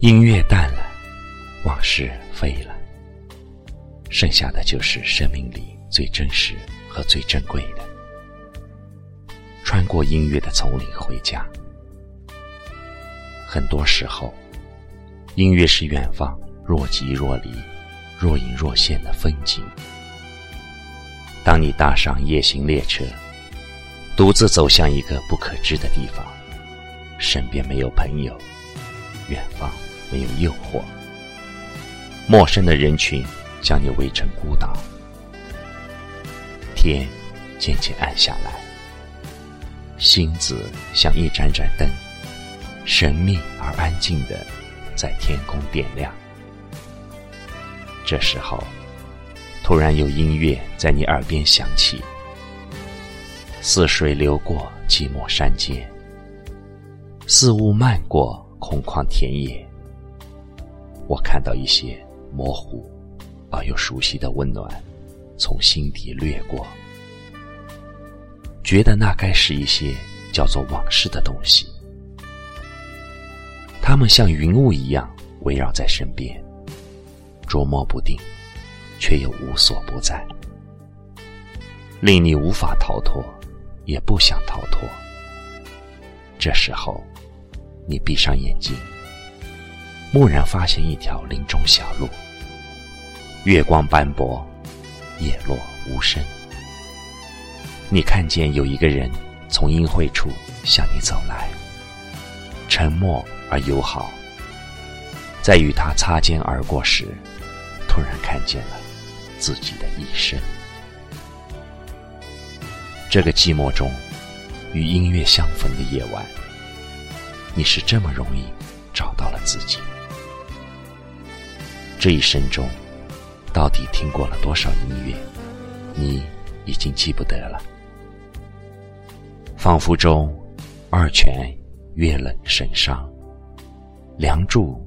音乐淡了，往事飞了，剩下的就是生命里最真实和最珍贵的。穿过音乐的丛林回家，很多时候，音乐是远方若即若离、若隐若现的风景。当你搭上夜行列车，独自走向一个不可知的地方，身边没有朋友，远方。没有诱惑，陌生的人群将你围成孤岛。天渐渐暗下来，星子像一盏盏灯，神秘而安静的在天空点亮。这时候，突然有音乐在你耳边响起，似水流过寂寞山间，似雾漫过空旷田野。我看到一些模糊而又熟悉的温暖，从心底掠过，觉得那该是一些叫做往事的东西。它们像云雾一样围绕在身边，捉摸不定，却又无所不在，令你无法逃脱，也不想逃脱。这时候，你闭上眼睛。蓦然发现一条林中小路，月光斑驳，叶落无声。你看见有一个人从阴晦处向你走来，沉默而友好。在与他擦肩而过时，突然看见了自己的一生。这个寂寞中与音乐相逢的夜晚，你是这么容易找到了自己。这一生中，到底听过了多少音乐？你已经记不得了。仿佛中，二泉月冷神伤，梁祝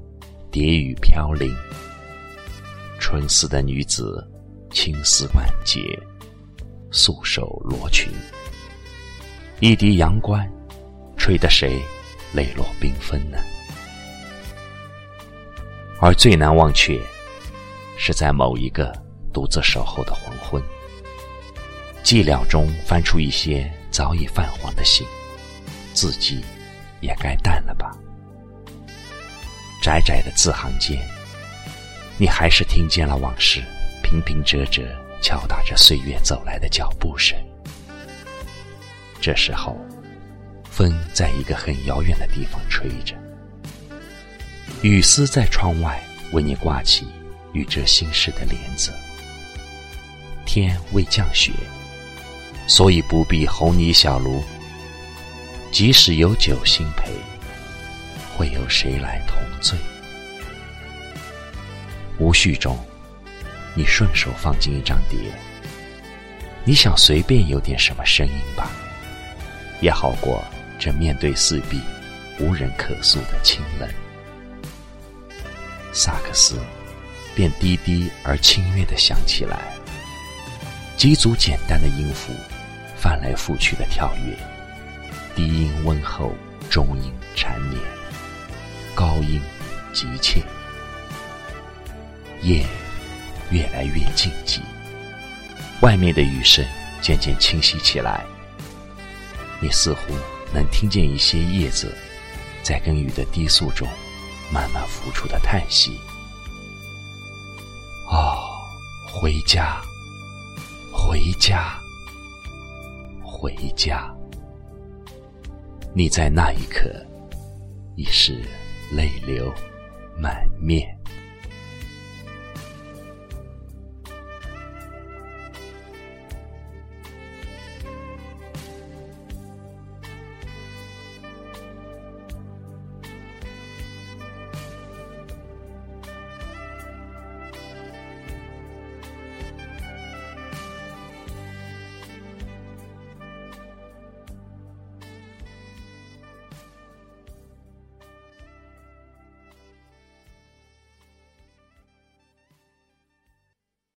蝶语飘零。春思的女子，青丝万结，素手罗裙。一滴阳关，吹得谁泪落缤纷呢？而最难忘却，是在某一个独自守候的黄昏，寂寥中翻出一些早已泛黄的信，字迹也该淡了吧。窄窄的字行间，你还是听见了往事平平仄仄敲打着岁月走来的脚步声。这时候，风在一个很遥远的地方吹着。雨丝在窗外为你挂起雨遮心事的帘子。天未降雪，所以不必红泥小炉。即使有酒新陪，会有谁来同醉？无序中，你顺手放进一张碟。你想随便有点什么声音吧，也好过这面对四壁无人可诉的清冷。萨克斯便低低而清越的响起来，几组简单的音符翻来覆去的跳跃，低音温厚，中音缠绵，高音急切。夜越来越静寂，外面的雨声渐渐清晰起来，你似乎能听见一些叶子在跟雨的低诉中。慢慢浮出的叹息。哦，回家，回家，回家。你在那一刻已是泪流满面。